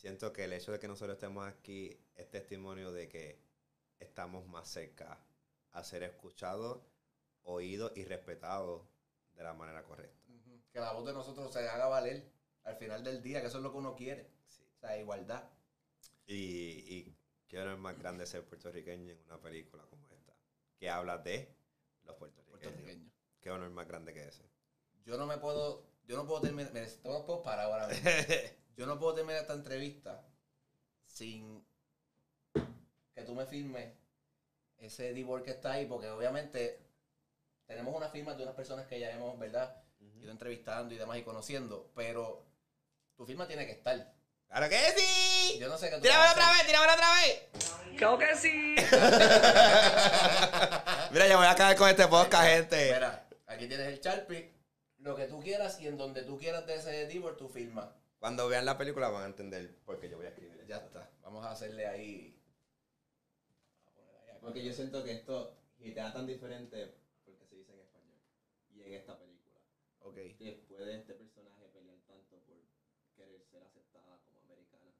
siento que el hecho de que nosotros estemos aquí es testimonio de que estamos más cerca a ser escuchados, oídos y respetados de la manera correcta. Que la voz de nosotros se haga valer al final del día, que eso es lo que uno quiere. Sí. O sea, igualdad. Y, y qué honor más grande ser puertorriqueño en una película como esta, que habla de los puertorriqueños. Puertorriqueño. Qué honor más grande que ese. Yo no me puedo, yo no puedo terminar, esto no puedo parar ahora mismo. Yo no puedo terminar esta entrevista sin que tú me firmes ese D-Word que está ahí, porque obviamente tenemos unas firmas de unas personas que ya hemos, ¿verdad? Ido entrevistando y demás y conociendo, pero tu firma tiene que estar. ¡Claro que sí! Yo no sé qué tú ¡Tíramelo vas a otra vez! ¡Tíramelo otra vez! Creo que sí. Mira, yo voy a caer con este podcast, gente. Mira, aquí tienes el Sharpie, lo que tú quieras y en donde tú quieras de ese D-Word, tu firma. Cuando vean la película van a entender por qué yo voy a escribir. Ya está. Vamos a hacerle ahí. Porque yo siento que esto gitea tan diferente porque se dice en español. Y en esta película. Ok. Que puede este personaje pelear tanto por querer ser aceptada como americana.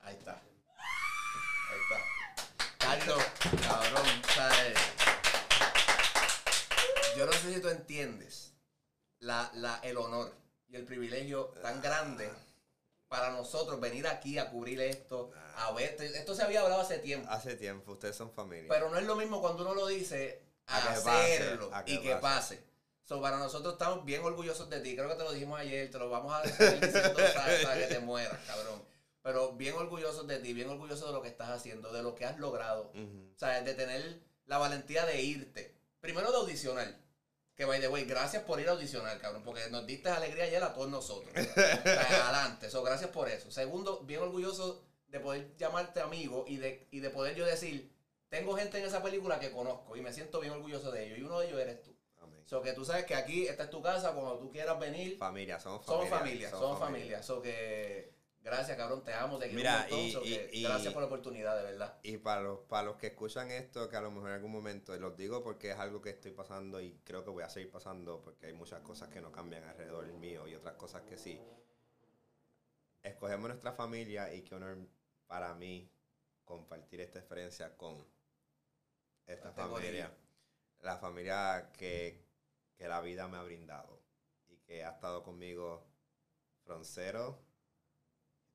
Ahí está. Ahí está. Carlos, cabrón, ¿sabes? Yo no sé si tú entiendes la, la, el honor y el privilegio tan grande para nosotros venir aquí a cubrir esto, a ver, esto se había hablado hace tiempo, Hace tiempo, ustedes son familia. pero no es lo mismo cuando uno lo dice a, A que pase, hacerlo a y que pase. pase. So, para nosotros estamos bien orgullosos de ti. Creo que te lo dijimos ayer, te lo vamos a decir hasta, que te mueras, cabrón. Pero bien orgullosos de ti, bien orgullosos de lo que estás haciendo, de lo que has logrado. O sea, de tener la valentía de irte. Primero de audicionar. Que by the way, gracias por ir a audicionar, cabrón. Porque nos diste alegría ayer a todos nosotros. Adelante. So, gracias por eso. Segundo, bien orgulloso de poder llamarte amigo y de, y de poder yo decir, tengo gente en esa película que conozco y me siento bien orgulloso de ellos. Y uno de ellos eres tú. Amén. So que tú sabes que aquí esta es tu casa, cuando tú quieras venir, Familia, somos somos familia. familia, somos familia. So que gracias, cabrón, te amo, te quiero Mira, un montón. y- so y- que y- gracias por la oportunidad, de verdad. Y para los, para los que escuchan esto, que a lo mejor en algún momento, y los digo porque es algo que estoy pasando y creo que voy a seguir pasando porque hay muchas cosas que no cambian alrededor mío y otras cosas que sí. Escogemos nuestra familia y qué honor para mí compartir esta experiencia con esta familia. La familia que, que la vida me ha brindado y que ha estado conmigo from cero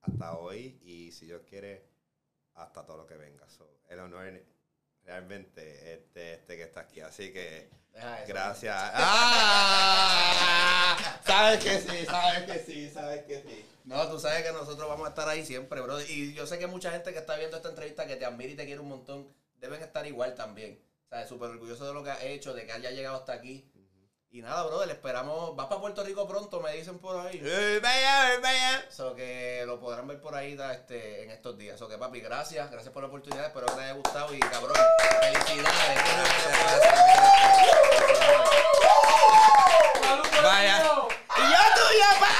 hasta hoy y si Dios quiere hasta todo lo que venga. So, el honor realmente, este, este que está aquí. Así que, Deja eso. gracias. ¡Ah! Sabes que sí, sabes que sí, sabes que sí. No, tú sabes que nosotros vamos a estar ahí siempre, bro. Y yo sé que mucha gente que está viendo esta entrevista que te admira y te quiere un montón, deben estar igual también. O sea, súper orgulloso de lo que has hecho, de que haya llegado hasta aquí. Y nada, bro, le esperamos. Vas para Puerto Rico pronto, me dicen por ahí. Vaya, vaya. So que lo podrán ver por ahí este, en estos días. So que papi, gracias, gracias por la oportunidad, espero que te haya gustado y cabrón, felicidades. Vaya. Y ya tuya, pa.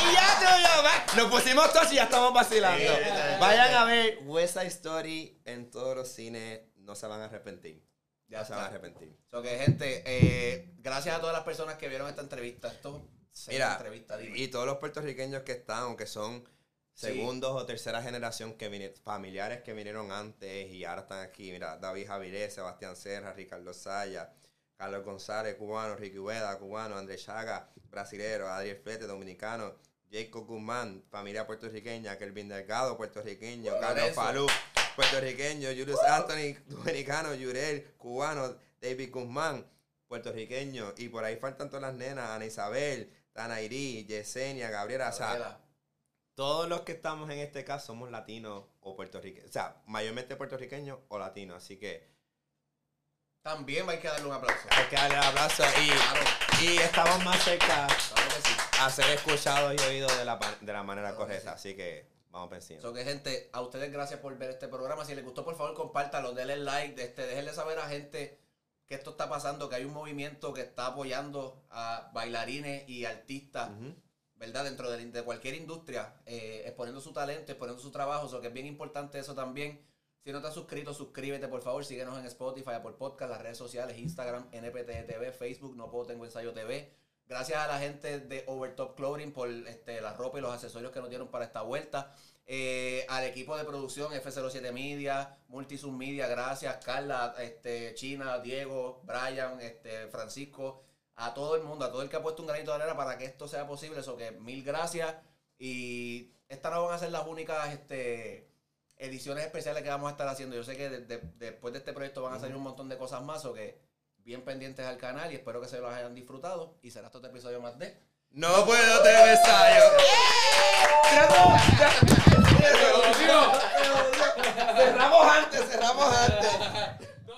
y ya tuya, pa. Nos pusimos todos y ya estamos vacilando. Vayan a ver West Side Story en todos los cines. No se van a arrepentir. Ya se van a arrepentir. So que gente, eh, gracias a todas las personas que vieron esta entrevista. Esto Mira, entrevista, dime. y todos los puertorriqueños que están, aunque son Sí. segundos o tercera generación, que familiares que vinieron antes y ahora están aquí. Mira, David Javiré, Sebastián Serra, Ricardo Saya, Carlos González, cubano, Ricky Ueda, cubano, Andrés Chaga, brasilero, Adriel Flete, dominicano, Jacob Guzmán, familia puertorriqueña, Kelvin Delgado, puertorriqueño, Carlos Lorenzo. Puertorriqueño, Julius Anthony, dominicano, Yurel, cubano, David Guzmán, puertorriqueño, y por ahí faltan todas las nenas, Ana Isabel, Tanairi, Yesenia, Gabriela, o sea, Gabriela. todos los que estamos en este caso somos latinos o puertorriqueños, o sea, mayormente puertorriqueños o latinos, así que También hay que darle un aplauso. hay que darle el abrazo y, Claro, y estamos más cerca claro sí. a ser escuchados y oídos de la, de la manera Claro correcta, sí. así que vamos pensando. So que gente, a ustedes gracias por ver este programa. Si les gustó, por favor, compártalo, denle like, este, déjenle saber a gente que esto está pasando, que hay un movimiento que está apoyando a bailarines y artistas. ¿verdad? Dentro de, de cualquier industria, eh, exponiendo su talento, exponiendo su trabajo, so que es bien importante eso también. Si no te has suscrito, suscríbete, por favor, síguenos en Spotify, por Podcast, las redes sociales, Instagram, NPT TV, Facebook, No Puedo Tengo Ensayo TV. Gracias a la gente de Overtop Clothing por este, la ropa y los accesorios que nos dieron para esta vuelta. Eh, al equipo de producción F07 Media, Multisub Media, gracias. Carla, este, China, Diego, Brian, este, Francisco, a todo el mundo, a todo el que ha puesto un granito de arena para que esto sea posible. Eso que mil gracias. Y estas no van a ser las únicas este, ediciones especiales que vamos a estar haciendo. Yo sé que de- de- después de este proyecto van a salir un montón de cosas más, o que bien pendientes al canal y espero que se los hayan disfrutado. Y será hasta este episodio más de. No puedo te besar yo. Cerramos antes, cerramos antes.